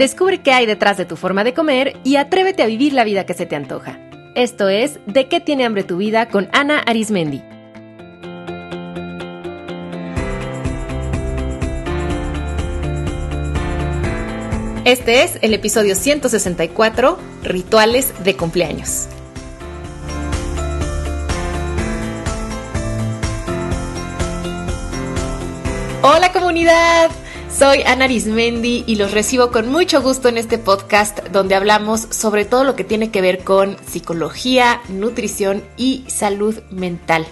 Descubre qué hay detrás de tu forma de comer y atrévete a vivir la vida que se te antoja. Esto es De qué tiene hambre tu vida con Ana Arismendi. Este es el episodio 164, Rituales de cumpleaños. Hola comunidad, soy Ana Arismendi y los recibo con mucho gusto en este podcast donde hablamos sobre todo lo que tiene que ver con psicología, nutrición y salud mental.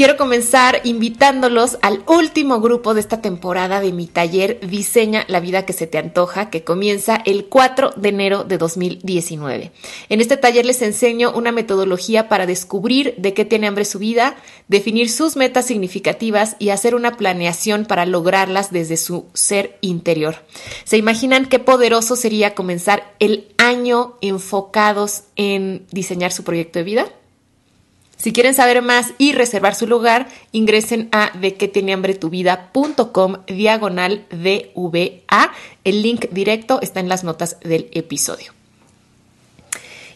Quiero comenzar invitándolos al último grupo de esta temporada de mi taller Diseña la vida que se te antoja, que comienza el 4 de enero de 2019. En este taller les enseño una metodología para descubrir de qué tiene hambre su vida, definir sus metas significativas y hacer una planeación para lograrlas desde su ser interior. ¿Se imaginan qué poderoso sería comenzar el año enfocados en diseñar su proyecto de vida? Si quieren saber más y reservar su lugar, ingresen a de que tiene hambre tu vida.com diagonal. El link directo está en las notas del episodio.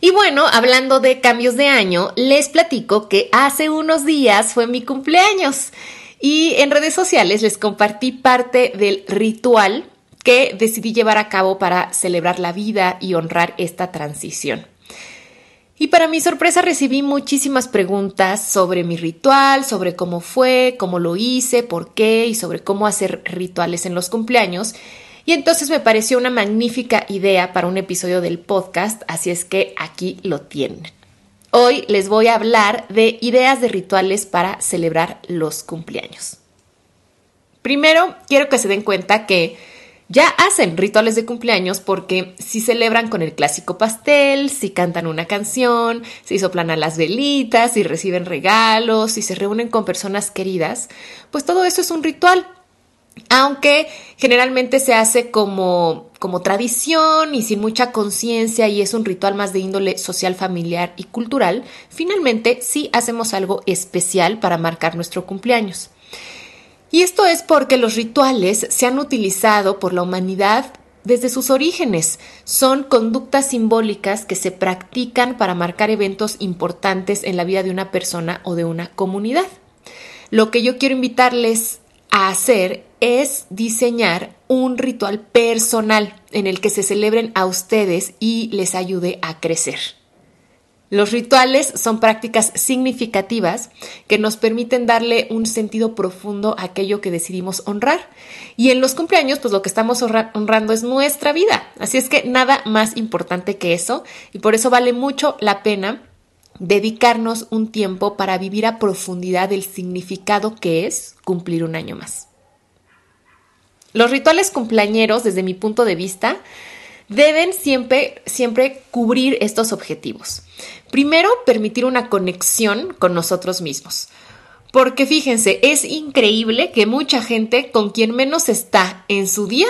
Y bueno, hablando de cambios de año, les platico que hace unos días fue mi cumpleaños y en redes sociales les compartí parte del ritual que decidí llevar a cabo para celebrar la vida y honrar esta transición. Y para mi sorpresa recibí muchísimas preguntas sobre mi ritual, sobre cómo fue, cómo lo hice, por qué y sobre cómo hacer rituales en los cumpleaños. Y entonces me pareció una magnífica idea para un episodio del podcast, así es que aquí lo tienen. Hoy les voy a hablar de ideas de rituales para celebrar los cumpleaños. Primero, quiero que se den cuenta que ya hacen rituales de cumpleaños porque si celebran con el clásico pastel, si cantan una canción, si soplan las velitas, si reciben regalos, si se reúnen con personas queridas, pues todo eso es un ritual. Aunque generalmente se hace como, como tradición y sin mucha conciencia y es un ritual más de índole social, familiar y cultural, finalmente sí hacemos algo especial para marcar nuestro cumpleaños. Y esto es porque los rituales se han utilizado por la humanidad desde sus orígenes. Son conductas simbólicas que se practican para marcar eventos importantes en la vida de una persona o de una comunidad. Lo que yo quiero invitarles a hacer es diseñar un ritual personal en el que se celebren a ustedes y les ayude a crecer. Los rituales son prácticas significativas que nos permiten darle un sentido profundo a aquello que decidimos honrar. Y en los cumpleaños, pues lo que estamos honrando es nuestra vida. Así es que nada más importante que eso. Y por eso vale mucho la pena dedicarnos un tiempo para vivir a profundidad el significado que es cumplir un año más. Los rituales cumpleañeros, desde mi punto de vista, deben siempre, siempre cubrir estos objetivos. Primero, permitir una conexión con nosotros mismos. Porque fíjense, es increíble que mucha gente con quien menos está en su día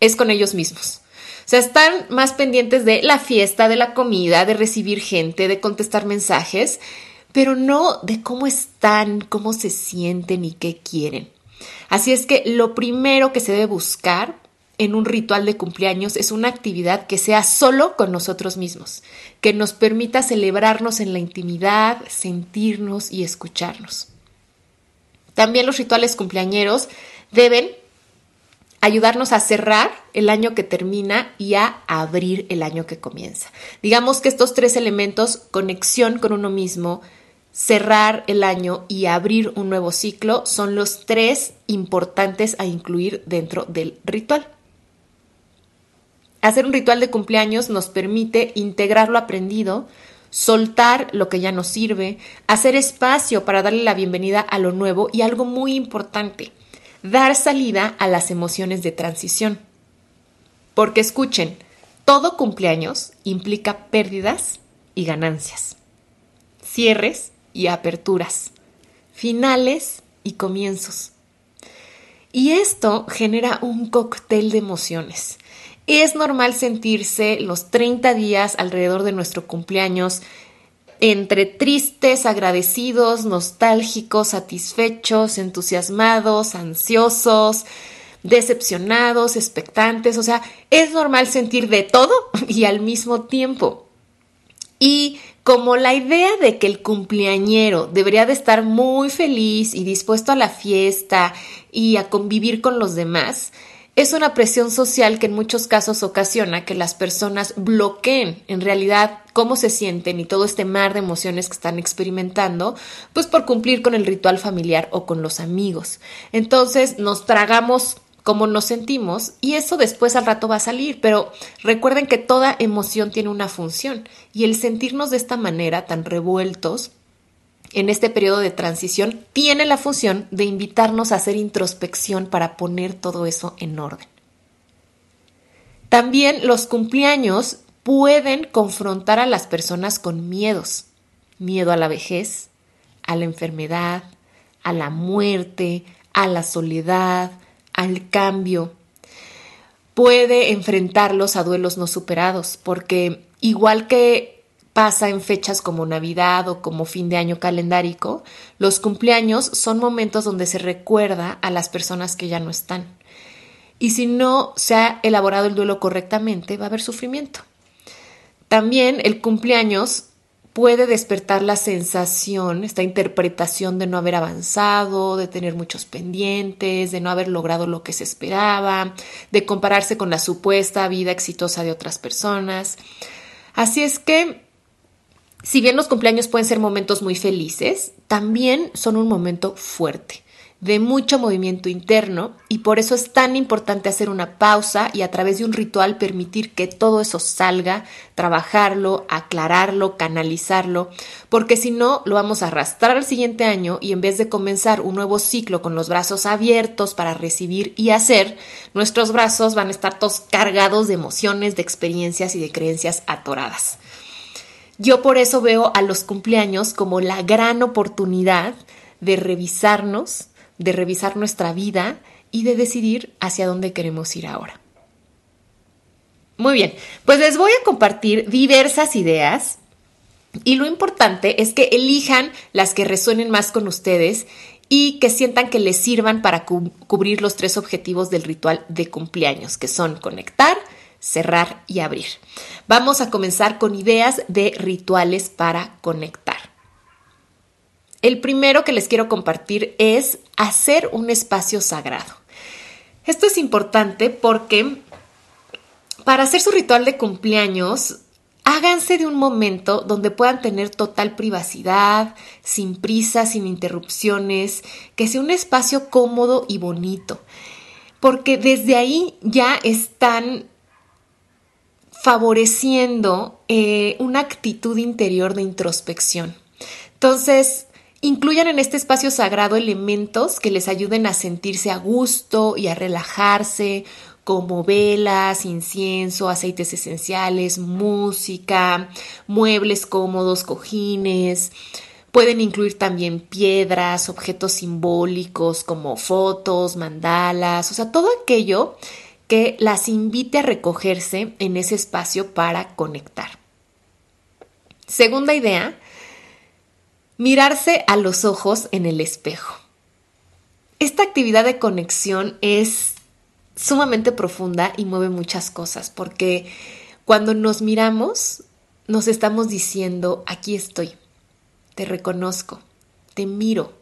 es con ellos mismos. O sea, están más pendientes de la fiesta, de la comida, de recibir gente, de contestar mensajes, pero no de cómo están, cómo se sienten y qué quieren. Así es que lo primero que se debe buscar en un ritual de cumpleaños es una actividad que sea solo con nosotros mismos, que nos permita celebrarnos en la intimidad, sentirnos y escucharnos. También los rituales cumpleañeros deben ayudarnos a cerrar el año que termina y a abrir el año que comienza. Digamos que estos tres elementos, conexión con uno mismo, cerrar el año y abrir un nuevo ciclo, son los tres importantes a incluir dentro del ritual. Hacer un ritual de cumpleaños nos permite integrar lo aprendido, soltar lo que ya nos sirve, hacer espacio para darle la bienvenida a lo nuevo y algo muy importante, dar salida a las emociones de transición. Porque escuchen, todo cumpleaños implica pérdidas y ganancias, cierres y aperturas, finales y comienzos. Y esto genera un cóctel de emociones es normal sentirse los 30 días alrededor de nuestro cumpleaños entre tristes, agradecidos, nostálgicos, satisfechos, entusiasmados, ansiosos, decepcionados, expectantes, o sea, es normal sentir de todo y al mismo tiempo. Y como la idea de que el cumpleañero debería de estar muy feliz y dispuesto a la fiesta y a convivir con los demás, es una presión social que en muchos casos ocasiona que las personas bloqueen en realidad cómo se sienten y todo este mar de emociones que están experimentando, pues por cumplir con el ritual familiar o con los amigos. Entonces nos tragamos cómo nos sentimos y eso después al rato va a salir, pero recuerden que toda emoción tiene una función y el sentirnos de esta manera tan revueltos en este periodo de transición tiene la función de invitarnos a hacer introspección para poner todo eso en orden. También los cumpleaños pueden confrontar a las personas con miedos, miedo a la vejez, a la enfermedad, a la muerte, a la soledad, al cambio. Puede enfrentarlos a duelos no superados, porque igual que pasa en fechas como Navidad o como fin de año calendárico, los cumpleaños son momentos donde se recuerda a las personas que ya no están. Y si no se ha elaborado el duelo correctamente, va a haber sufrimiento. También el cumpleaños puede despertar la sensación, esta interpretación de no haber avanzado, de tener muchos pendientes, de no haber logrado lo que se esperaba, de compararse con la supuesta vida exitosa de otras personas. Así es que si bien los cumpleaños pueden ser momentos muy felices, también son un momento fuerte, de mucho movimiento interno y por eso es tan importante hacer una pausa y a través de un ritual permitir que todo eso salga, trabajarlo, aclararlo, canalizarlo, porque si no lo vamos a arrastrar al siguiente año y en vez de comenzar un nuevo ciclo con los brazos abiertos para recibir y hacer, nuestros brazos van a estar todos cargados de emociones, de experiencias y de creencias atoradas. Yo por eso veo a los cumpleaños como la gran oportunidad de revisarnos, de revisar nuestra vida y de decidir hacia dónde queremos ir ahora. Muy bien, pues les voy a compartir diversas ideas y lo importante es que elijan las que resuenen más con ustedes y que sientan que les sirvan para cubrir los tres objetivos del ritual de cumpleaños, que son conectar, cerrar y abrir. Vamos a comenzar con ideas de rituales para conectar. El primero que les quiero compartir es hacer un espacio sagrado. Esto es importante porque para hacer su ritual de cumpleaños, háganse de un momento donde puedan tener total privacidad, sin prisa, sin interrupciones, que sea un espacio cómodo y bonito, porque desde ahí ya están favoreciendo eh, una actitud interior de introspección. Entonces, incluyan en este espacio sagrado elementos que les ayuden a sentirse a gusto y a relajarse, como velas, incienso, aceites esenciales, música, muebles cómodos, cojines. Pueden incluir también piedras, objetos simbólicos como fotos, mandalas, o sea, todo aquello que las invite a recogerse en ese espacio para conectar. Segunda idea, mirarse a los ojos en el espejo. Esta actividad de conexión es sumamente profunda y mueve muchas cosas porque cuando nos miramos nos estamos diciendo, aquí estoy, te reconozco, te miro,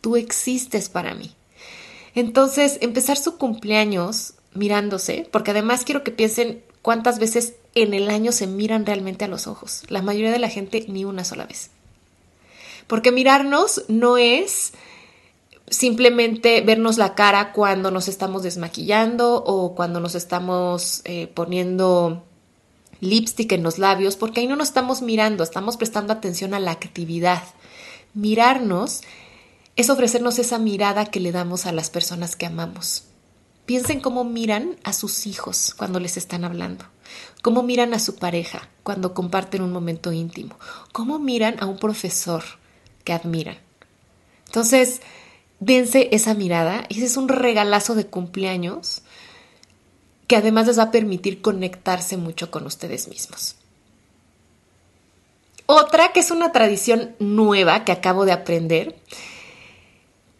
tú existes para mí. Entonces, empezar su cumpleaños mirándose, porque además quiero que piensen cuántas veces en el año se miran realmente a los ojos. La mayoría de la gente ni una sola vez. Porque mirarnos no es simplemente vernos la cara cuando nos estamos desmaquillando o cuando nos estamos eh, poniendo lipstick en los labios, porque ahí no nos estamos mirando, estamos prestando atención a la actividad. Mirarnos es ofrecernos esa mirada que le damos a las personas que amamos. Piensen cómo miran a sus hijos cuando les están hablando, cómo miran a su pareja cuando comparten un momento íntimo, cómo miran a un profesor que admiran. Entonces, dense esa mirada, ese es un regalazo de cumpleaños que además les va a permitir conectarse mucho con ustedes mismos. Otra que es una tradición nueva que acabo de aprender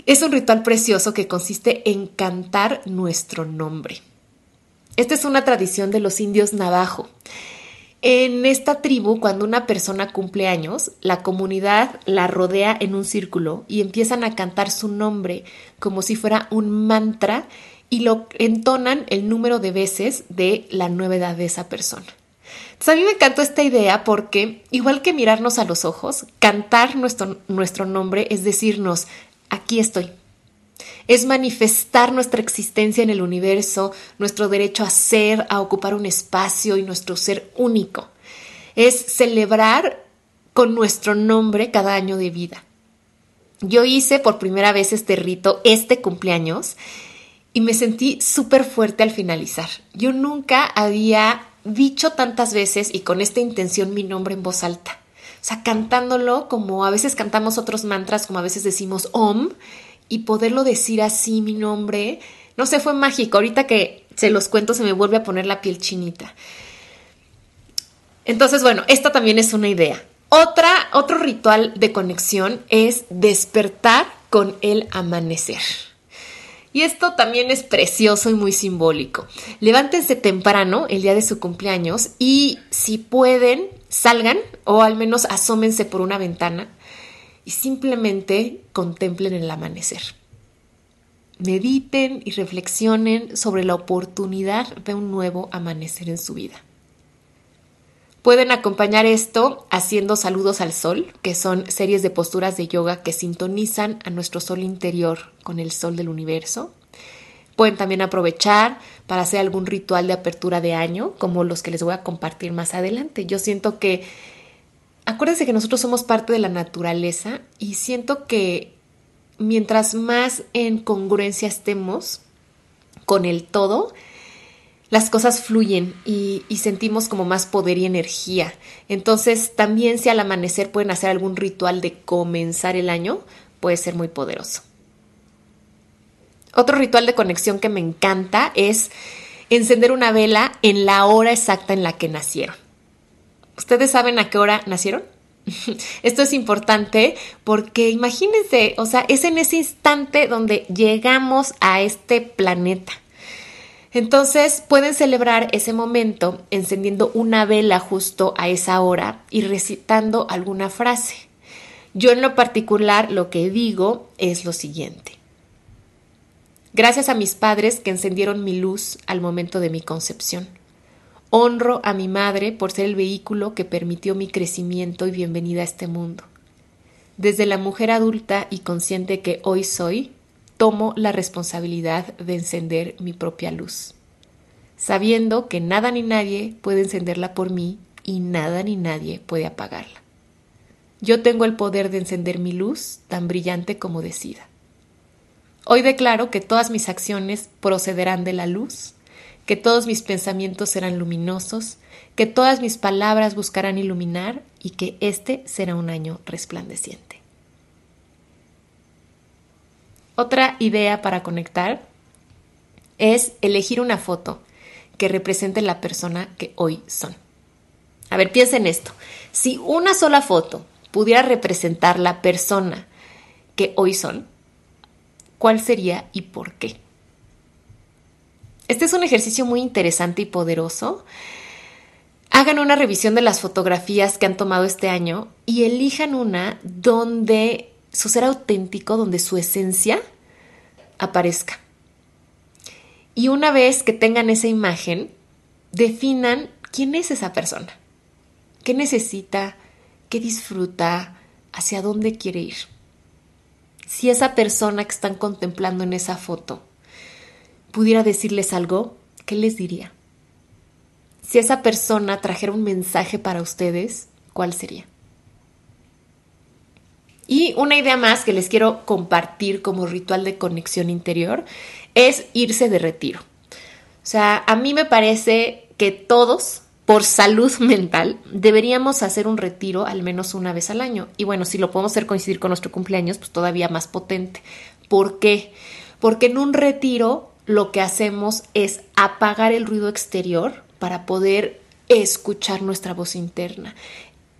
Es un ritual precioso que consiste en cantar nuestro nombre. Esta es una tradición de los indios navajo. En esta tribu, cuando una persona cumple años, la comunidad la rodea en un círculo y empiezan a cantar su nombre como si fuera un mantra y lo entonan el número de veces de la nueva edad de esa persona. Entonces a mí me encantó esta idea porque, igual que mirarnos a los ojos, cantar nuestro, nuestro nombre es decirnos, aquí estoy. Es manifestar nuestra existencia en el universo, nuestro derecho a ser, a ocupar un espacio y nuestro ser único. Es celebrar con nuestro nombre cada año de vida. Yo hice por primera vez este rito este cumpleaños y me sentí súper fuerte al finalizar. Yo nunca había dicho tantas veces y con esta intención mi nombre en voz alta. Sea, cantándolo como a veces cantamos otros mantras, como a veces decimos Om, y poderlo decir así mi nombre, no sé, fue mágico. Ahorita que se los cuento se me vuelve a poner la piel chinita. Entonces, bueno, esta también es una idea. Otra, otro ritual de conexión es despertar con el amanecer. Y esto también es precioso y muy simbólico. Levántense temprano el día de su cumpleaños y si pueden, salgan o al menos asómense por una ventana y simplemente contemplen el amanecer. Mediten y reflexionen sobre la oportunidad de un nuevo amanecer en su vida. Pueden acompañar esto haciendo saludos al sol, que son series de posturas de yoga que sintonizan a nuestro sol interior con el sol del universo. Pueden también aprovechar para hacer algún ritual de apertura de año, como los que les voy a compartir más adelante. Yo siento que, acuérdense que nosotros somos parte de la naturaleza y siento que mientras más en congruencia estemos con el todo, las cosas fluyen y, sentimos como más poder y energía. Entonces, también si al amanecer pueden hacer algún ritual de comenzar el año, puede ser muy poderoso. Otro ritual de conexión que me encanta es encender una vela en la hora exacta en la que nacieron. ¿Ustedes saben a qué hora nacieron? Esto es importante porque imagínense, o sea, es en ese instante donde llegamos a este planeta. Entonces pueden celebrar ese momento encendiendo una vela justo a esa hora y recitando alguna frase. Yo en lo particular lo que digo es lo siguiente. Gracias a mis padres que encendieron mi luz al momento de mi concepción. Honro a mi madre por ser el vehículo que permitió mi crecimiento y bienvenida a este mundo. Desde la mujer adulta y consciente que hoy soy, tomo la responsabilidad de encender mi propia luz, sabiendo que nada ni nadie puede encenderla por mí y nada ni nadie puede apagarla. Yo tengo el poder de encender mi luz tan brillante como decida. Hoy declaro que todas mis acciones procederán de la luz, que todos mis pensamientos serán luminosos, que todas mis palabras buscarán iluminar y que este será un año resplandeciente. Otra idea para conectar es elegir una foto que represente la persona que hoy son. A ver, piensen esto. Si una sola foto pudiera representar la persona que hoy son, ¿cuál sería y por qué? Este es un ejercicio muy interesante y poderoso. Hagan una revisión de las fotografías que han tomado este año y elijan una donde su ser auténtico, donde su esencia aparezca. Y una vez que tengan esa imagen, definan quién es esa persona, qué necesita, qué disfruta, hacia dónde quiere ir. Si esa persona que están contemplando en esa foto pudiera decirles algo, ¿qué les diría? Si esa persona trajera un mensaje para ustedes, ¿cuál sería? Y una idea más que les quiero compartir como ritual de conexión interior es irse de retiro. O sea, a mí me parece que todos, por salud mental, deberíamos hacer un retiro al menos una vez al año. Y bueno, si lo podemos hacer coincidir con nuestro cumpleaños, pues todavía más potente. ¿Por qué? Porque en un retiro lo que hacemos es apagar el ruido exterior para poder escuchar nuestra voz interna.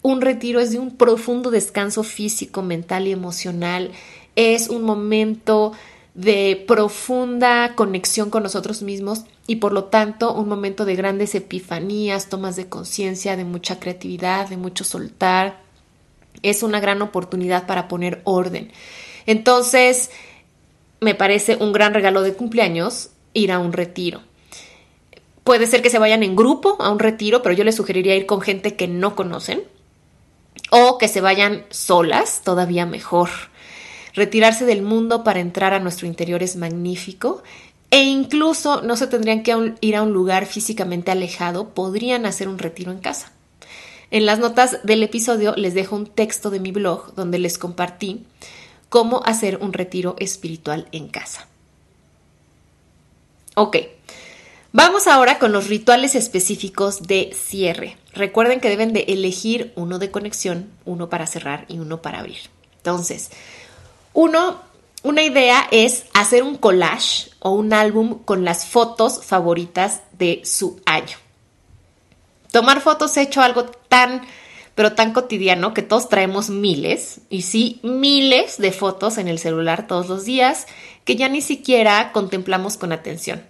Un retiro es de un profundo descanso físico, mental y emocional. es un momento de profunda conexión con nosotros mismos y por lo tanto un momento de grandes epifanías, tomas de conciencia, de mucha creatividad, de mucho soltar. Es una gran oportunidad para poner orden. Entonces, me parece un gran regalo de cumpleaños ir a un retiro. Puede ser que se vayan en grupo a un retiro, pero yo les sugeriría ir con gente que no conocen o que se vayan solas, todavía mejor. Retirarse del mundo para entrar a nuestro interior es magnífico e incluso no se tendrían que ir a un lugar físicamente alejado, podrían hacer un retiro en casa. En las notas del episodio les dejo un texto de mi blog donde les compartí cómo hacer un retiro espiritual en casa. Ok, vamos ahora con los rituales específicos de cierre. Recuerden que deben de elegir uno de conexión, uno para cerrar y uno para abrir. Entonces, uno, una idea es hacer un collage o un álbum con las fotos favoritas de su año. Tomar fotos he hecho algo tan, pero tan cotidiano que todos traemos miles, y sí, miles de fotos en el celular todos los días que ya ni siquiera contemplamos con atención.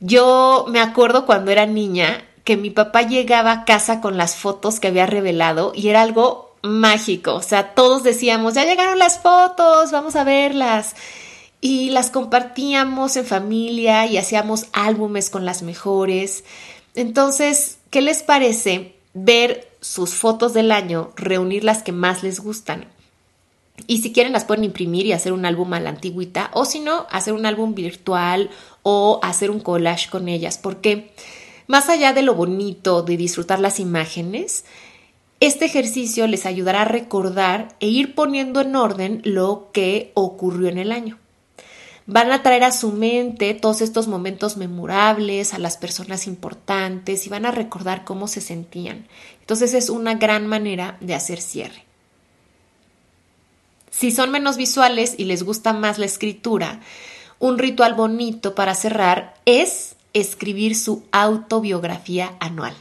Yo me acuerdo cuando era niña que mi papá llegaba a casa con las fotos que había revelado y era algo mágico. O sea, todos decíamos, ya llegaron las fotos, vamos a verlas. Y las compartíamos en familia y hacíamos álbumes con las mejores. Entonces, ¿qué les parece ver sus fotos del año, reunir las que más les gustan? Y si quieren las pueden imprimir y hacer un álbum a la antigüita o si no, hacer un álbum virtual o hacer un collage con ellas, porque más allá de lo bonito de disfrutar las imágenes, este ejercicio les ayudará a recordar e ir poniendo en orden lo que ocurrió en el año. Van a traer a su mente todos estos momentos memorables, a las personas importantes y van a recordar cómo se sentían. Entonces es una gran manera de hacer cierre. Si son menos visuales y les gusta más la escritura, un ritual bonito para cerrar es escribir su autobiografía anual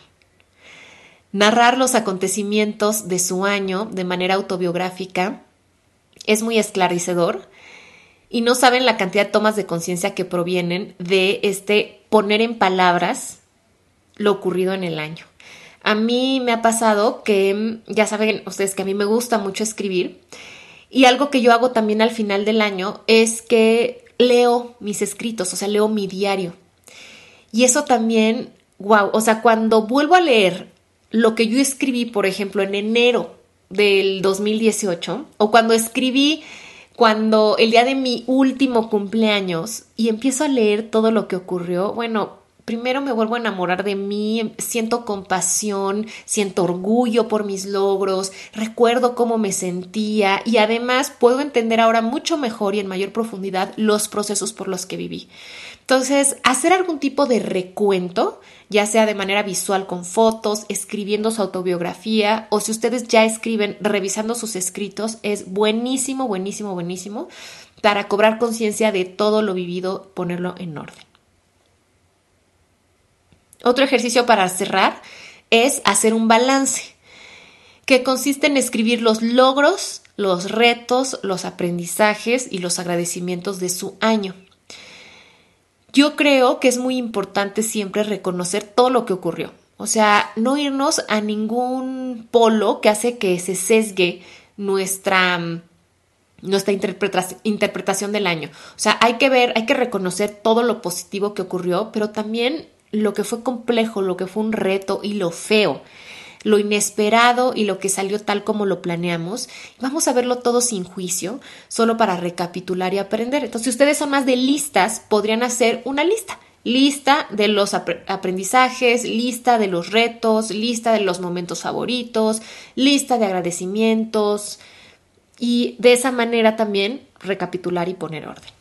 narrar los acontecimientos de su año de manera autobiográfica es muy esclarecedor y no saben la cantidad de tomas de conciencia que provienen de este poner en palabras lo ocurrido en el año. A mí me ha pasado que, ya saben ustedes que a mí me gusta mucho escribir y algo que yo hago también al final del año es que leo mis escritos, o sea, leo mi diario. Y eso también, wow, o sea, cuando vuelvo a leer lo que yo escribí, por ejemplo, en enero del 2018, o cuando escribí cuando el día de mi último cumpleaños y empiezo a leer todo lo que ocurrió, bueno, primero me vuelvo a enamorar de mí, siento compasión, siento orgullo por mis logros, recuerdo cómo me sentía y además puedo entender ahora mucho mejor y en mayor profundidad los procesos por los que viví. Entonces, hacer algún tipo de recuento, ya sea de manera visual con fotos, escribiendo su autobiografía o si ustedes ya escriben revisando sus escritos, es buenísimo, buenísimo, buenísimo para cobrar conciencia de todo lo vivido, ponerlo en orden. Otro ejercicio para cerrar es hacer un balance, que consiste en escribir los logros, los retos, los aprendizajes y los agradecimientos de su año. Yo creo que es muy importante siempre reconocer todo lo que ocurrió. O sea, no irnos a ningún polo que hace que se sesgue nuestra, nuestra interpretación del año. O sea, hay que ver, hay que reconocer todo lo positivo que ocurrió, pero también lo que fue complejo, lo que fue un reto y lo feo, lo inesperado y lo que salió tal como lo planeamos. Vamos a verlo todo sin juicio, solo para recapitular y aprender. Entonces, si ustedes son más de listas, podrían hacer una lista. Lista de los aprendizajes, lista de los retos, lista de los momentos favoritos, lista de agradecimientos y de esa manera también recapitular y poner orden.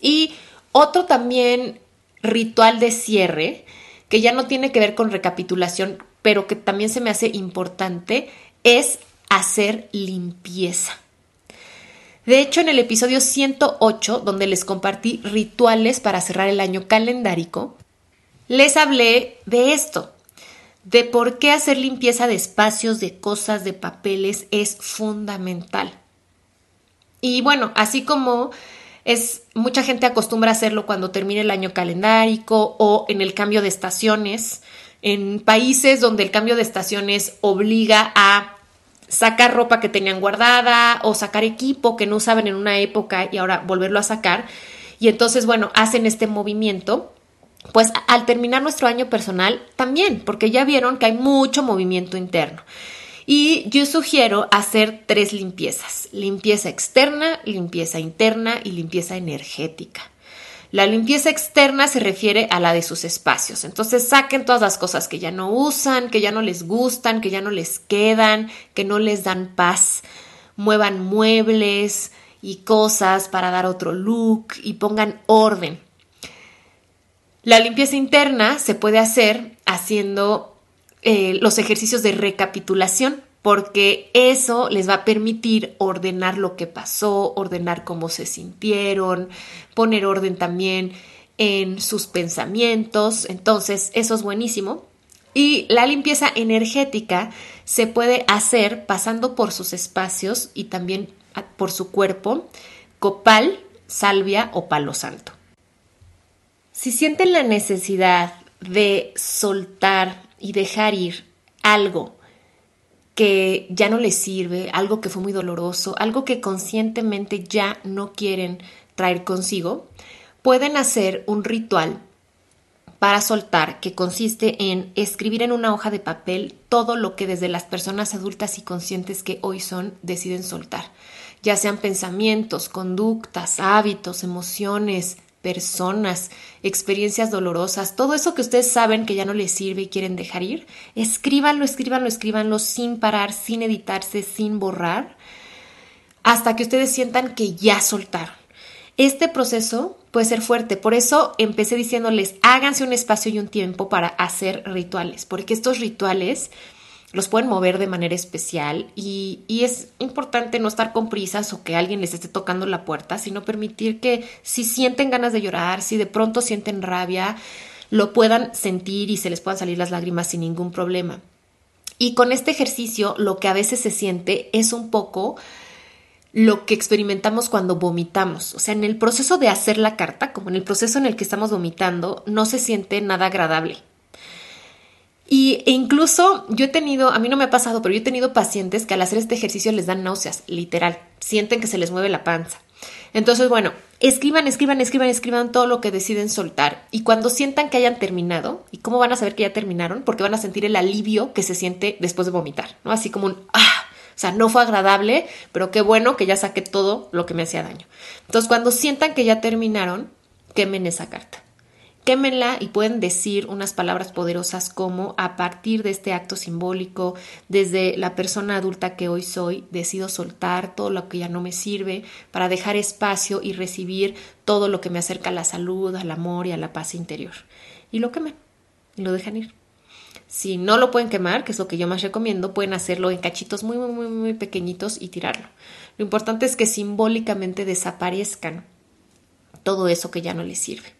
Y otro también ritual de cierre, que ya no tiene que ver con recapitulación, pero que también se me hace importante, es hacer limpieza. De hecho, en el episodio 108, donde les compartí rituales para cerrar el año calendárico, les hablé de esto, de por qué hacer limpieza de espacios, de cosas, de papeles es fundamental. Y bueno, así como es mucha gente acostumbra hacerlo cuando termina el año calendárico o en el cambio de estaciones, en países donde el cambio de estaciones obliga a sacar ropa que tenían guardada o sacar equipo que no usaban en una época y ahora volverlo a sacar. Y entonces, bueno, hacen este movimiento. Pues al terminar nuestro año personal también, porque ya vieron que hay mucho movimiento interno. Y yo sugiero hacer tres limpiezas, limpieza externa, limpieza interna y limpieza energética. La limpieza externa se refiere a la de sus espacios. Entonces saquen todas las cosas que ya no usan, que ya no les gustan, que ya no les quedan, que no les dan paz. Muevan muebles y cosas para dar otro look y pongan orden. La limpieza interna se puede hacer haciendo eh, los ejercicios de recapitulación, porque eso les va a permitir ordenar lo que pasó, ordenar cómo se sintieron, poner orden también en sus pensamientos. Entonces, eso es buenísimo. Y la limpieza energética se puede hacer pasando por sus espacios y también por su cuerpo, copal, salvia o palo santo. Si sienten la necesidad de soltar y dejar ir algo que ya no les sirve, algo que fue muy doloroso, algo que conscientemente ya no quieren traer consigo, pueden hacer un ritual para soltar que consiste en escribir en una hoja de papel todo lo que desde las personas adultas y conscientes que hoy son deciden soltar, ya sean pensamientos, conductas, hábitos, emociones, personas, experiencias dolorosas, todo eso que ustedes saben que ya no les sirve y quieren dejar ir, escríbanlo, escríbanlo, escríbanlo sin parar, sin editarse, sin borrar, hasta que ustedes sientan que ya soltaron. Este proceso puede ser fuerte, por eso empecé diciéndoles, háganse un espacio y un tiempo para hacer rituales, porque estos rituales los pueden mover de manera especial y, es importante no estar con prisas o que alguien les esté tocando la puerta, sino permitir que si sienten ganas de llorar, si de pronto sienten rabia, lo puedan sentir y se les puedan salir las lágrimas sin ningún problema. Y con este ejercicio lo que a veces se siente es un poco lo que experimentamos cuando vomitamos. O sea, en el proceso de hacer la carta, como en el proceso en el que estamos vomitando, no se siente nada agradable. Y, e incluso yo he tenido, a mí no me ha pasado, pero yo he tenido pacientes que al hacer este ejercicio les dan náuseas, literal, sienten que se les mueve la panza. Entonces, bueno, escriban, escriban, escriban, escriban todo lo que deciden soltar. Y cuando sientan que hayan terminado, ¿y cómo van a saber que ya terminaron? Porque van a sentir el alivio que se siente después de vomitar, ¿no? Así como un, ah, o sea, no fue agradable, pero qué bueno que ya saqué todo lo que me hacía daño. Entonces, cuando sientan que ya terminaron, quemen esa carta quémenla y pueden decir unas palabras poderosas como a partir de este acto simbólico, desde la persona adulta que hoy soy, decido soltar todo lo que ya no me sirve para dejar espacio y recibir todo lo que me acerca a la salud, al amor y a la paz interior. Y lo quemen y lo dejan ir. Si no lo pueden quemar, que es lo que yo más recomiendo, pueden hacerlo en cachitos muy, muy, muy, muy pequeñitos y tirarlo. Lo importante es que simbólicamente desaparezcan todo eso que ya no les sirve.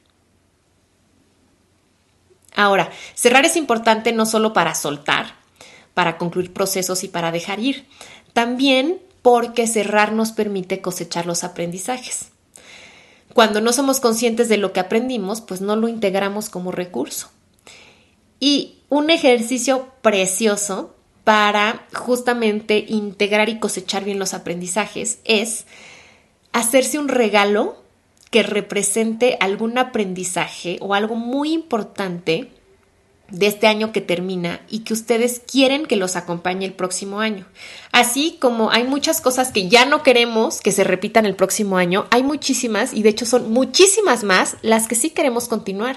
Ahora, cerrar es importante no solo para soltar, para concluir procesos y para dejar ir, también porque cerrar nos permite cosechar los aprendizajes. Cuando no somos conscientes de lo que aprendimos, pues no lo integramos como recurso. Y un ejercicio precioso para justamente integrar y cosechar bien los aprendizajes es hacerse un regalo que represente algún aprendizaje o algo muy importante de este año que termina y que ustedes quieren que los acompañe el próximo año. Así como hay muchas cosas que ya no queremos que se repitan el próximo año, hay muchísimas y de hecho son muchísimas más las que sí queremos continuar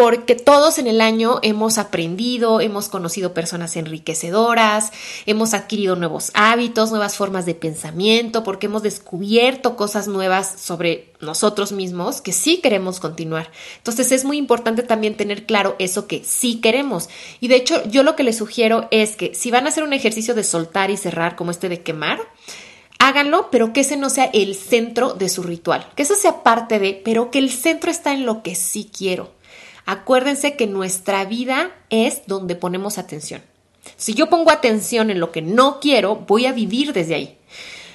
porque todos en el año hemos aprendido, hemos conocido personas enriquecedoras, hemos adquirido nuevos hábitos, nuevas formas de pensamiento, porque hemos descubierto cosas nuevas sobre nosotros mismos que sí queremos continuar. Entonces es muy importante también tener claro eso que sí queremos. Y de hecho yo lo que les sugiero es que si van a hacer un ejercicio de soltar y cerrar como este de quemar, háganlo, pero que ese no sea el centro de su ritual, que eso sea parte de, pero que el centro está en lo que sí quiero. Acuérdense que nuestra vida es donde ponemos atención. Si yo pongo atención en lo que no quiero, voy a vivir desde ahí.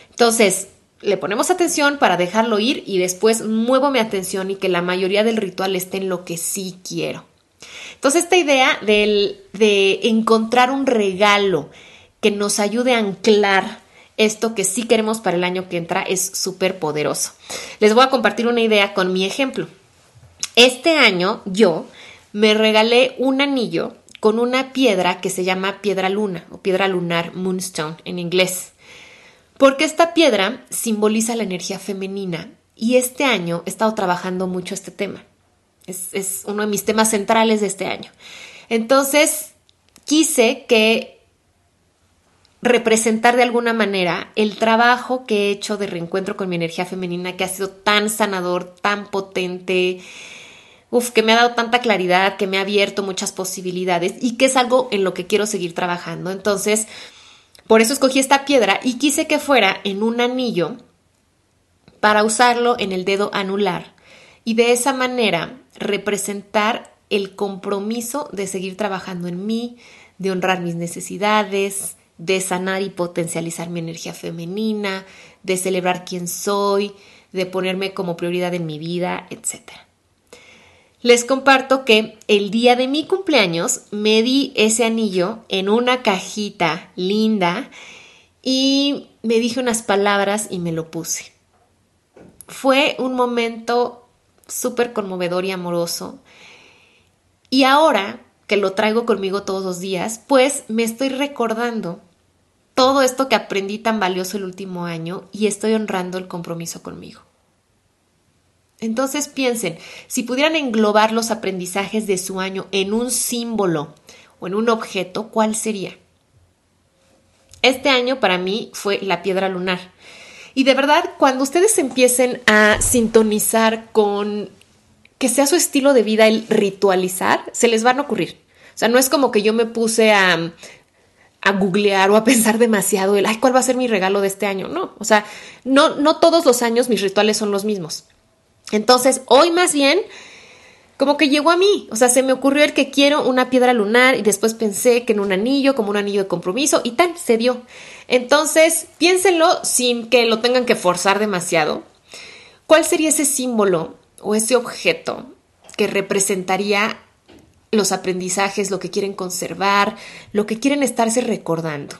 Entonces, le ponemos atención para dejarlo ir y después muevo mi atención y que la mayoría del ritual esté en lo que sí quiero. Entonces, esta idea de encontrar un regalo que nos ayude a anclar esto que sí queremos para el año que entra es súper poderoso. Les voy a compartir una idea con mi ejemplo. Este año yo me regalé un anillo con una piedra que se llama piedra luna o piedra lunar moonstone en inglés. Porque esta piedra simboliza la energía femenina y este año he estado trabajando mucho este tema. Es, es uno de mis temas centrales de este año. Entonces, quise que representar de alguna manera el trabajo que he hecho de reencuentro con mi energía femenina que ha sido tan sanador, tan potente, uf, que me ha dado tanta claridad, que me ha abierto muchas posibilidades y que es algo en lo que quiero seguir trabajando. Entonces, por eso escogí esta piedra y quise que fuera en un anillo para usarlo en el dedo anular y de esa manera representar el compromiso de seguir trabajando en mí, de honrar mis necesidades, de sanar y potencializar mi energía femenina, de celebrar quién soy, de ponerme como prioridad en mi vida, etc. Les comparto que el día de mi cumpleaños me di ese anillo en una cajita linda y me dije unas palabras y me lo puse. Fue un momento súper conmovedor y amoroso. Y ahora que lo traigo conmigo todos los días, pues me estoy recordando todo esto que aprendí tan valioso el último año y estoy honrando el compromiso conmigo. Entonces piensen, si pudieran englobar los aprendizajes de su año en un símbolo o en un objeto, ¿cuál sería? Este año para mí fue la piedra lunar. Y de verdad, cuando ustedes empiecen a sintonizar con que sea su estilo de vida el ritualizar, se les van a ocurrir. O sea, no es como que yo me puse a, a googlear o a pensar demasiado el, ay, ¿cuál va a ser mi regalo de este año? No, o sea, no, no todos los años mis rituales son los mismos. Entonces, hoy más bien, como que llegó a mí, o sea, se me ocurrió el que quiero una piedra lunar y después pensé que en un anillo, como un anillo de compromiso y tal, se dio. Entonces, piénsenlo sin que lo tengan que forzar demasiado. ¿Cuál sería ese símbolo o ese objeto que representaría los aprendizajes, lo que quieren conservar, lo que quieren estarse recordando?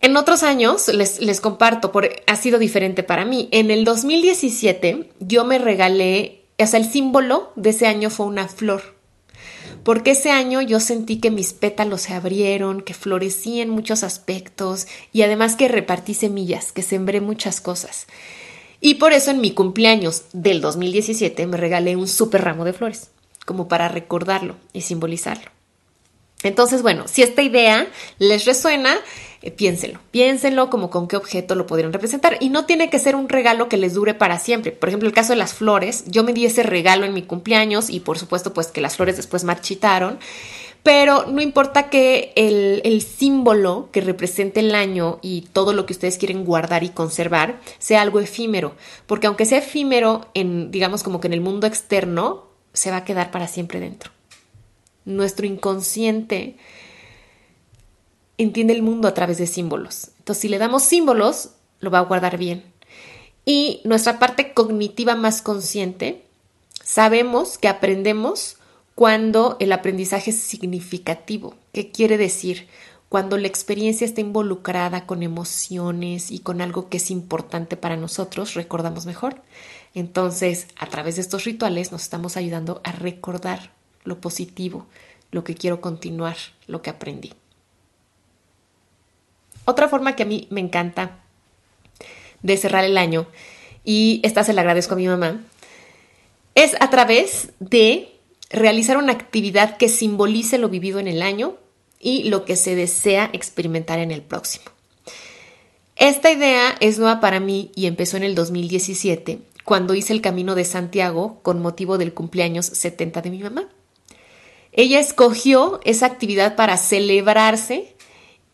En otros años, les, les comparto, por, ha sido diferente para mí. En el 2017 yo me regalé, o sea, el símbolo de ese año fue una flor. Porque ese año yo sentí que mis pétalos se abrieron, que florecí en muchos aspectos y además que repartí semillas, que sembré muchas cosas. Y por eso en mi cumpleaños del 2017 me regalé un súper ramo de flores, como para recordarlo y simbolizarlo. Entonces, bueno, si esta idea les resuena, eh, piénsenlo, piénsenlo como con qué objeto lo podrían representar. Y no tiene que ser un regalo que les dure para siempre. Por ejemplo, el caso de las flores, yo me di ese regalo en mi cumpleaños y por supuesto pues que las flores después marchitaron. Pero no importa que el, el, símbolo que represente el año y todo lo que ustedes quieren guardar y conservar sea algo efímero, porque aunque sea efímero en, digamos, como que en el mundo externo, se va a quedar para siempre dentro. Nuestro inconsciente entiende el mundo a través de símbolos. Entonces, si le damos símbolos, lo va a guardar bien. Y nuestra parte cognitiva más consciente, sabemos que aprendemos cuando el aprendizaje es significativo. ¿Qué quiere decir? Cuando la experiencia está involucrada con emociones y con algo que es importante para nosotros, recordamos mejor. Entonces, a través de estos rituales nos estamos ayudando a recordar lo positivo, lo que quiero continuar, lo que aprendí. Otra forma que a mí me encanta de cerrar el año, y esta se la agradezco a mi mamá, es a través de realizar una actividad que simbolice lo vivido en el año y lo que se desea experimentar en el próximo. Esta idea es nueva para mí y empezó en el 2017, cuando hice el Camino de Santiago con motivo del cumpleaños 70 de mi mamá. Ella escogió esa actividad para celebrarse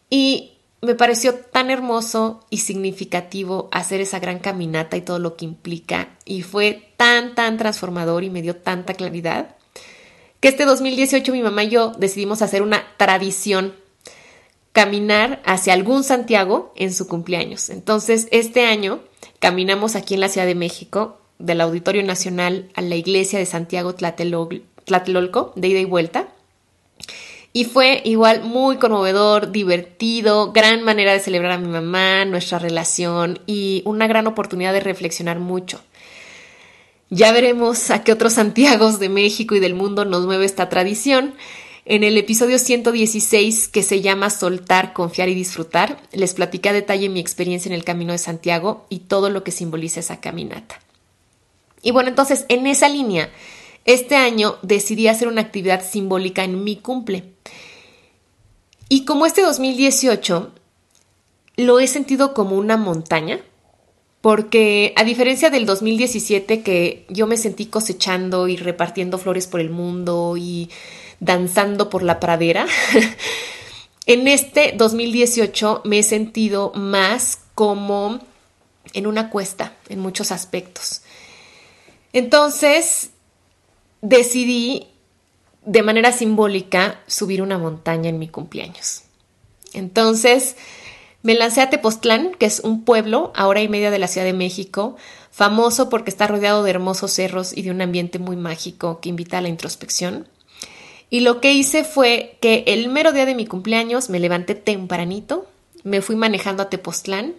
y me pareció tan hermoso y significativo hacer esa gran caminata y todo lo que implica y fue tan, tan transformador y me dio tanta claridad que este 2018 mi mamá y yo decidimos hacer una tradición, caminar hacia algún Santiago en su cumpleaños. Entonces, este año caminamos aquí en la Ciudad de México, del Auditorio Nacional a la iglesia de Santiago Tlatelolco, de ida y vuelta. Y fue igual muy conmovedor, divertido, gran manera de celebrar a mi mamá, nuestra relación y una gran oportunidad de reflexionar mucho. Ya veremos a qué otros Santiagos de México y del mundo nos mueve esta tradición. En el episodio 116, que se llama Soltar, Confiar y Disfrutar, les platicé a detalle mi experiencia en el Camino de Santiago y todo lo que simboliza esa caminata. Y bueno, entonces, en esa línea, este año decidí hacer una actividad simbólica en mi cumple. Y como este 2018 lo he sentido como una montaña, porque a diferencia del 2017 que yo me sentí cosechando y repartiendo flores por el mundo y danzando por la pradera, en este 2018 me he sentido más como en una cuesta en muchos aspectos. Entonces decidí de manera simbólica subir una montaña en mi cumpleaños. Entonces, me lancé a Tepoztlán, que es un pueblo a hora y media de la Ciudad de México, famoso porque está rodeado de hermosos cerros y de un ambiente muy mágico que invita a la introspección. Y lo que hice fue que el mero día de mi cumpleaños me levanté tempranito, me fui manejando a Tepoztlán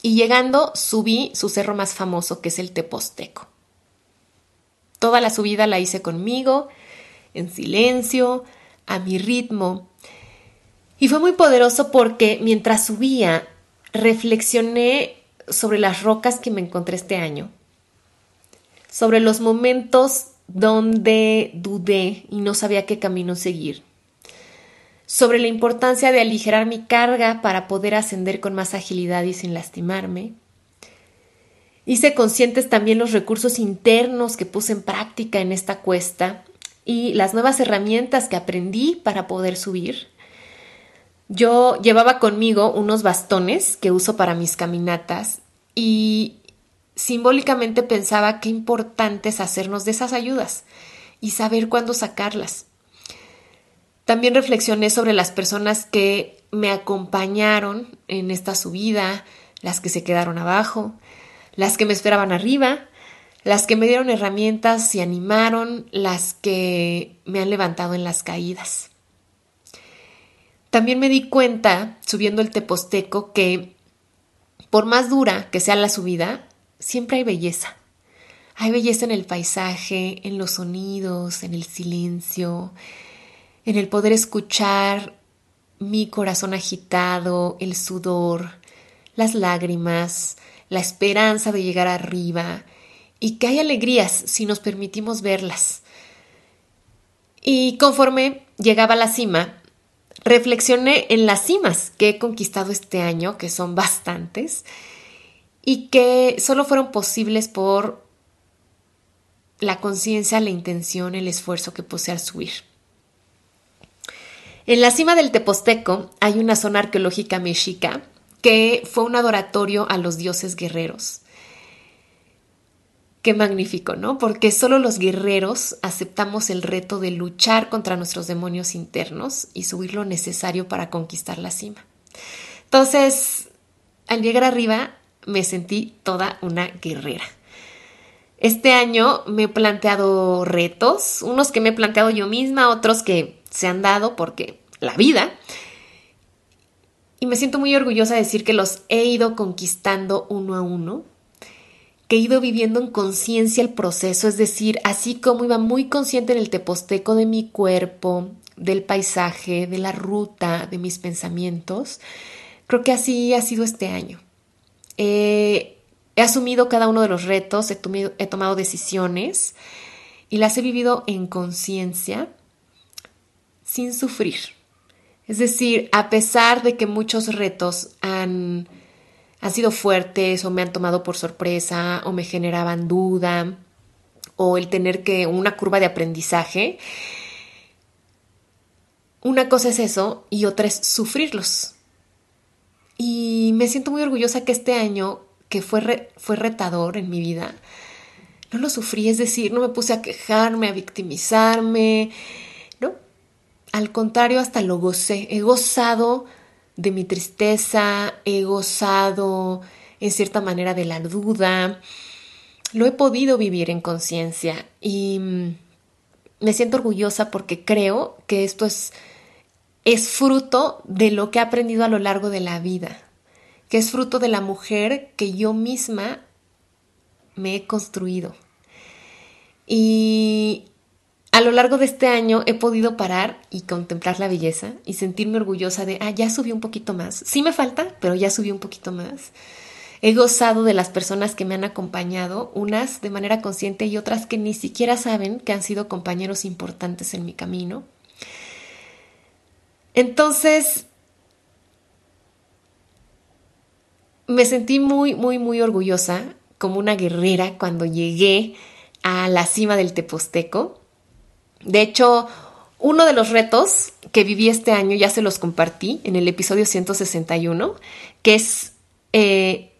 y llegando subí su cerro más famoso, que es el Teposteco. Toda la subida la hice conmigo, en silencio, a mi ritmo, y fue muy poderoso porque mientras subía, reflexioné sobre las rocas que me encontré este año, sobre los momentos donde dudé y no sabía qué camino seguir, sobre la importancia de aligerar mi carga para poder ascender con más agilidad y sin lastimarme. Hice conscientes también los recursos internos que puse en práctica en esta cuesta y las nuevas herramientas que aprendí para poder subir. Yo llevaba conmigo unos bastones que uso para mis caminatas y simbólicamente pensaba qué importante es hacernos de esas ayudas y saber cuándo sacarlas. También reflexioné sobre las personas que me acompañaron en esta subida, las que se quedaron abajo, las que me esperaban arriba, las que me dieron herramientas y animaron, las que me han levantado en las caídas. También me di cuenta, subiendo el Teposteco, que por más dura que sea la subida, siempre hay belleza. Hay belleza en el paisaje, en los sonidos, en el silencio, en el poder escuchar mi corazón agitado, el sudor, las lágrimas, la esperanza de llegar arriba y que hay alegrías si nos permitimos verlas. Y conforme llegaba a la cima, reflexioné en las cimas que he conquistado este año, que son bastantes, y que solo fueron posibles por la conciencia, la intención, el esfuerzo que puse al subir. En la cima del Teposteco hay una zona arqueológica mexica que fue un adoratorio a los dioses guerreros. Qué magnífico, ¿no? Porque solo los guerreros aceptamos el reto de luchar contra nuestros demonios internos y subir lo necesario para conquistar la cima. Entonces, al llegar arriba, me sentí toda una guerrera. Este año me he planteado retos, unos que me he planteado yo misma, otros que se han dado porque la vida. Y me siento muy orgullosa de decir que los he ido conquistando uno a uno que he ido viviendo en conciencia el proceso, es decir, así como iba muy consciente en el teposteco de mi cuerpo, del paisaje, de la ruta, de mis pensamientos, creo que así ha sido este año. He asumido cada uno de los retos, he, tomado decisiones y las he vivido en conciencia sin sufrir. Es decir, a pesar de que muchos retos han han sido fuertes o me han tomado por sorpresa o me generaban duda o el tener que una curva de aprendizaje. Una cosa es eso y otra es sufrirlos. Y me siento muy orgullosa que este año, que fue, fue retador en mi vida, no lo sufrí, es decir, no me puse a quejarme, a victimizarme, ¿no? Al contrario, hasta lo gocé. He gozado de mi tristeza, he gozado en cierta manera de la duda, lo he podido vivir en conciencia y mm, me siento orgullosa porque creo que esto es, es fruto de lo que he aprendido a lo largo de la vida, que es fruto de la mujer que yo misma me he construido. Y a lo largo de este año he podido parar y contemplar la belleza y sentirme orgullosa de, ah, ya subí un poquito más. Sí me falta, pero ya subí un poquito más. He gozado de las personas que me han acompañado, unas de manera consciente y otras que ni siquiera saben que han sido compañeros importantes en mi camino. Entonces, me sentí muy, muy, muy orgullosa, como una guerrera, cuando llegué a la cima del Teposteco. De hecho, uno de los retos que viví este año ya se los compartí en el episodio 161, que es eh,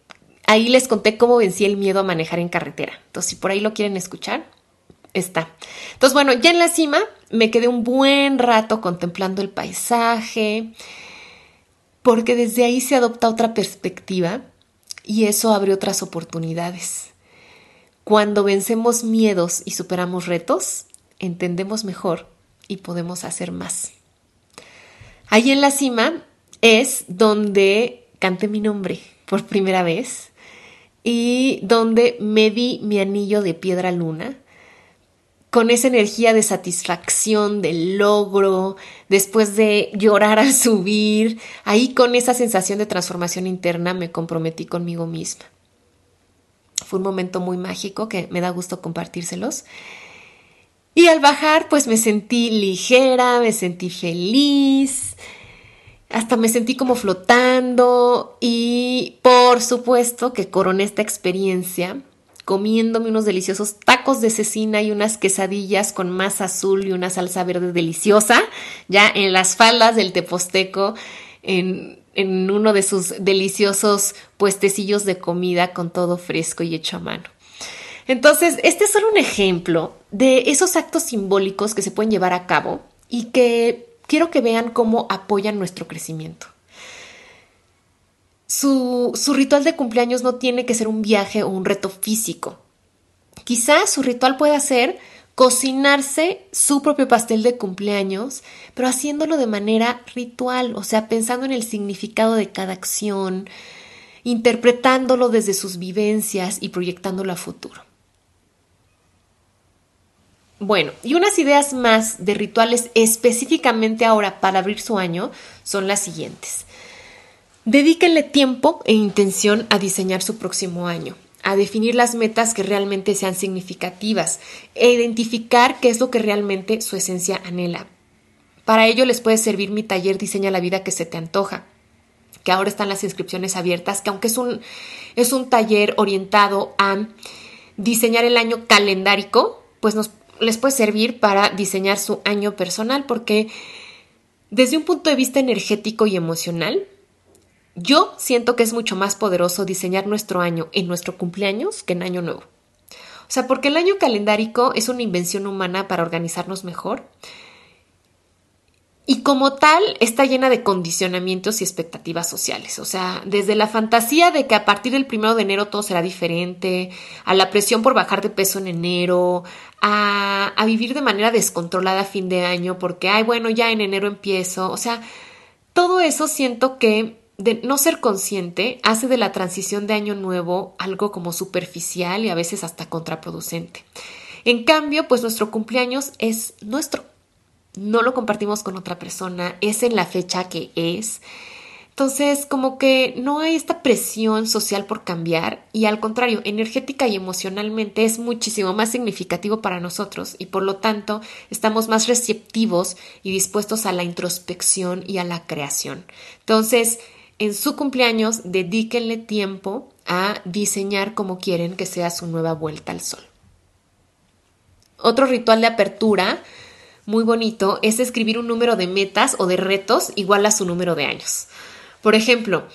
Ahí les conté cómo vencí el miedo a manejar en carretera. Entonces, si por ahí lo quieren escuchar, está. Entonces, bueno, ya en la cima me quedé un buen rato contemplando el paisaje, porque desde ahí se adopta otra perspectiva y eso abre otras oportunidades. Cuando vencemos miedos y superamos retos, entendemos mejor y podemos hacer más. Ahí en la cima es donde canté mi nombre por primera vez y donde me di mi anillo de piedra luna con esa energía de satisfacción, de logro, después de llorar al subir, ahí con esa sensación de transformación interna me comprometí conmigo misma. Fue un momento muy mágico que me da gusto compartírselos. Y al bajar, pues me sentí ligera, me sentí feliz, hasta me sentí como flotando y por supuesto que coroné esta experiencia comiéndome unos deliciosos tacos de cecina y unas quesadillas con masa azul y una salsa verde deliciosa, ya en las faldas del Teposteco, en, en uno de sus deliciosos puestecillos de comida con todo fresco y hecho a mano. Entonces, este es solo un ejemplo de esos actos simbólicos que se pueden llevar a cabo y que quiero que vean cómo apoyan nuestro crecimiento. Su, ritual de cumpleaños no tiene que ser un viaje o un reto físico. Quizás su ritual pueda ser cocinarse su propio pastel de cumpleaños, pero haciéndolo de manera ritual, o sea, pensando en el significado de cada acción, interpretándolo desde sus vivencias y proyectándolo a futuro. Bueno, y unas ideas más de rituales específicamente ahora para abrir su año son las siguientes. Dedíquenle tiempo e intención a diseñar su próximo año, a definir las metas que realmente sean significativas e identificar qué es lo que realmente su esencia anhela. Para ello les puede servir mi taller Diseña la vida que se te antoja, que ahora están las inscripciones abiertas, que aunque es un, es un taller orientado a diseñar el año calendárico, pues les puede servir para diseñar su año personal porque desde un punto de vista energético y emocional, yo siento que es mucho más poderoso diseñar nuestro año en nuestro cumpleaños que en año nuevo. O sea, porque el año calendárico es una invención humana para organizarnos mejor, y como tal está llena de condicionamientos y expectativas sociales. O sea, desde la fantasía de que a partir del primero de enero todo será diferente, a la presión por bajar de peso en enero, a, a vivir de manera descontrolada a fin de año porque, ay, bueno, ya en enero empiezo. O sea, todo eso siento que de no ser consciente hace de la transición de año nuevo algo como superficial y a veces hasta contraproducente. En cambio, pues nuestro cumpleaños es nuestro no lo compartimos con otra persona, es en la fecha que es. Entonces, como que no hay esta presión social por cambiar y al contrario, energética y emocionalmente es muchísimo más significativo para nosotros y por lo tanto estamos más receptivos y dispuestos a la introspección y a la creación. Entonces, en su cumpleaños, dedíquenle tiempo a diseñar como quieren que sea su nueva vuelta al sol. Otro ritual de apertura muy bonito es escribir un número de metas o de retos igual a su número de años. Por ejemplo,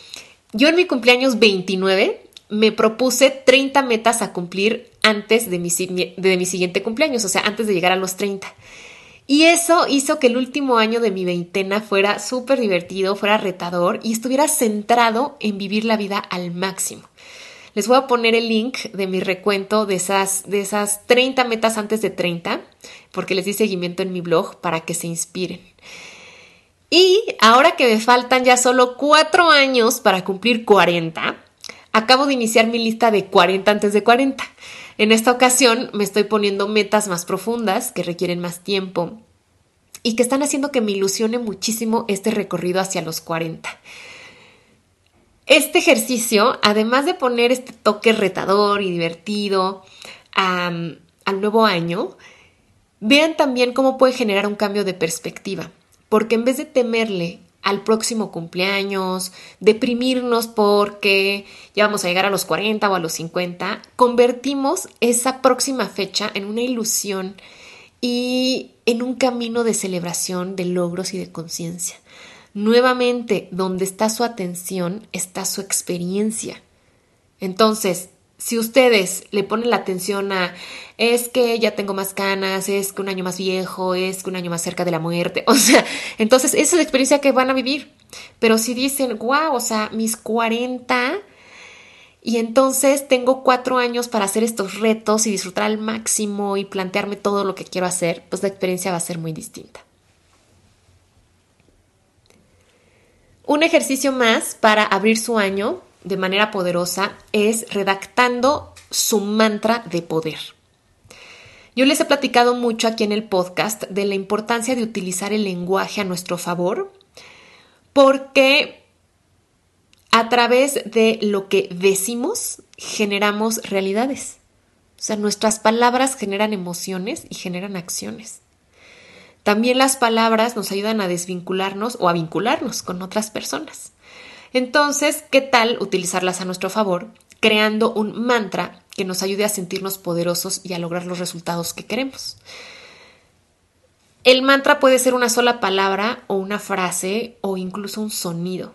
yo en mi cumpleaños 29 me propuse 30 metas a cumplir antes de mi, de mi siguiente cumpleaños, o sea, antes de llegar a los 30. Y eso hizo que el último año de mi veintena fuera súper divertido, fuera retador y estuviera centrado en vivir la vida al máximo. Les voy a poner el link de mi recuento de esas, de esas 30 metas antes de 30, porque les di seguimiento en mi blog para que se inspiren. Y ahora que me faltan ya solo 4 años para cumplir 40, acabo de iniciar mi lista de 40 antes de 40. En esta ocasión me estoy poniendo metas más profundas que requieren más tiempo y que están haciendo que me ilusione muchísimo este recorrido hacia los 40. Este ejercicio, además de poner este toque retador y divertido al nuevo año, vean también cómo puede generar un cambio de perspectiva, porque en vez de temerle al próximo cumpleaños, deprimirnos porque ya vamos a llegar a los 40 o a los 50, convertimos esa próxima fecha en una ilusión y en un camino de celebración de logros y de conciencia. Nuevamente, donde está su atención, está su experiencia. Entonces, si ustedes le ponen la atención a es que ya tengo más ganas, es que un año más viejo, es que un año más cerca de la muerte, o sea, entonces esa es la experiencia que van a vivir. Pero si dicen, wow, o sea, mis 40 y entonces tengo cuatro años para hacer estos retos y disfrutar al máximo y plantearme todo lo que quiero hacer, pues la experiencia va a ser muy distinta. Un ejercicio más para abrir su año de manera poderosa es redactando su mantra de poder. Yo les he platicado mucho aquí en el podcast de la importancia de utilizar el lenguaje a nuestro favor, porque a través de lo que decimos generamos realidades. O sea, nuestras palabras generan emociones y generan acciones. También las palabras nos ayudan a desvincularnos o a vincularnos con otras personas. Entonces, ¿qué tal utilizarlas a nuestro favor, creando un mantra que nos ayude a sentirnos poderosos y a lograr los resultados que queremos? El mantra puede ser una sola palabra o una frase o incluso un sonido.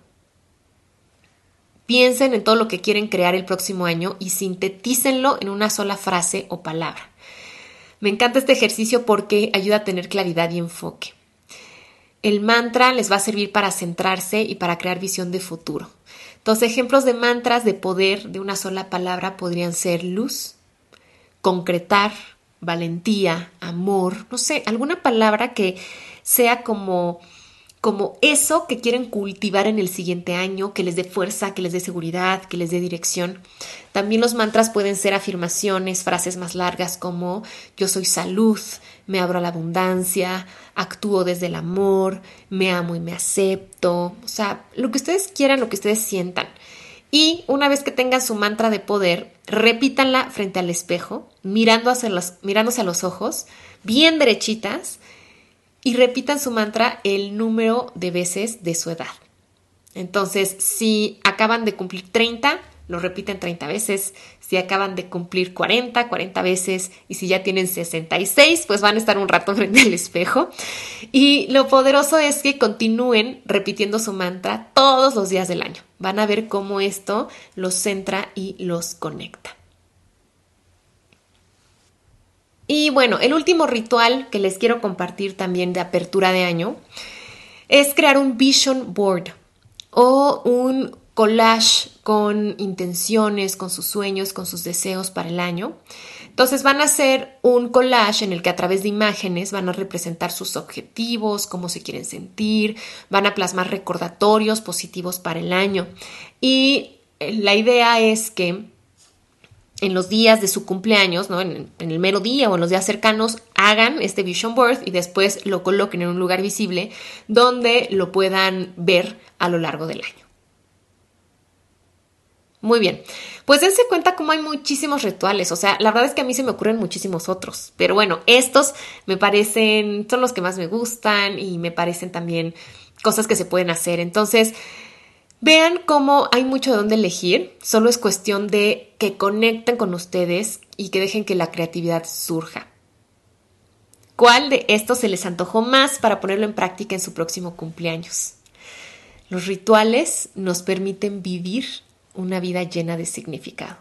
Piensen en todo lo que quieren crear el próximo año y sintetícenlo en una sola frase o palabra. Me encanta este ejercicio porque ayuda a tener claridad y enfoque. El mantra les va a servir para centrarse y para crear visión de futuro. Entonces, ejemplos de mantras de poder de una sola palabra podrían ser luz, concretar, valentía, amor, no sé, alguna palabra que sea como como eso que quieren cultivar en el siguiente año, que les dé fuerza, que les dé seguridad, que les dé dirección. También los mantras pueden ser afirmaciones, frases más largas como yo soy salud, me abro a la abundancia, actúo desde el amor, me amo y me acepto. O sea, lo que ustedes quieran, lo que ustedes sientan. Y una vez que tengan su mantra de poder, repítanla frente al espejo, mirando hacia los, mirándose a los ojos, bien derechitas, y repitan su mantra el número de veces de su edad. Entonces, si acaban de cumplir 30, lo repiten 30 veces. Si acaban de cumplir 40, 40 veces. Y si ya tienen 66, pues van a estar un rato frente al espejo. Y lo poderoso es que continúen repitiendo su mantra todos los días del año. Van a ver cómo esto los centra y los conecta. Y bueno, el último ritual que les quiero compartir también de apertura de año es crear un vision board o un collage con intenciones, con sus sueños, con sus deseos para el año. Entonces van a hacer un collage en el que a través de imágenes van a representar sus objetivos, cómo se quieren sentir, van a plasmar recordatorios positivos para el año. Y la idea es que en los días de su cumpleaños, ¿no? En, el mero día o en los días cercanos, hagan este vision board y después lo coloquen en un lugar visible donde lo puedan ver a lo largo del año. Muy bien, pues dense cuenta cómo hay muchísimos rituales, o sea, la verdad es que a mí se me ocurren muchísimos otros, pero bueno, estos me parecen, son los que más me gustan y me parecen también cosas que se pueden hacer. Entonces, Vean cómo hay mucho de dónde elegir, solo es cuestión de que conecten con ustedes y que dejen que la creatividad surja. ¿Cuál de estos se les antojó más para ponerlo en práctica en su próximo cumpleaños? Los rituales nos permiten vivir una vida llena de significado.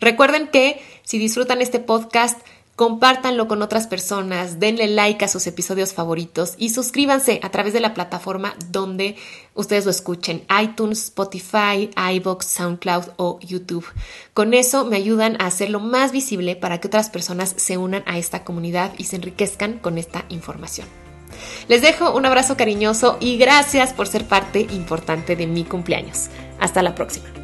Recuerden que si disfrutan este podcast, compártanlo con otras personas, denle like a sus episodios favoritos y suscríbanse a través de la plataforma donde ustedes lo escuchen, iTunes, Spotify, iBox, SoundCloud o YouTube. Con eso me ayudan a hacerlo más visible para que otras personas se unan a esta comunidad y se enriquezcan con esta información. Les dejo un abrazo cariñoso y gracias por ser parte importante de mi cumpleaños. Hasta la próxima.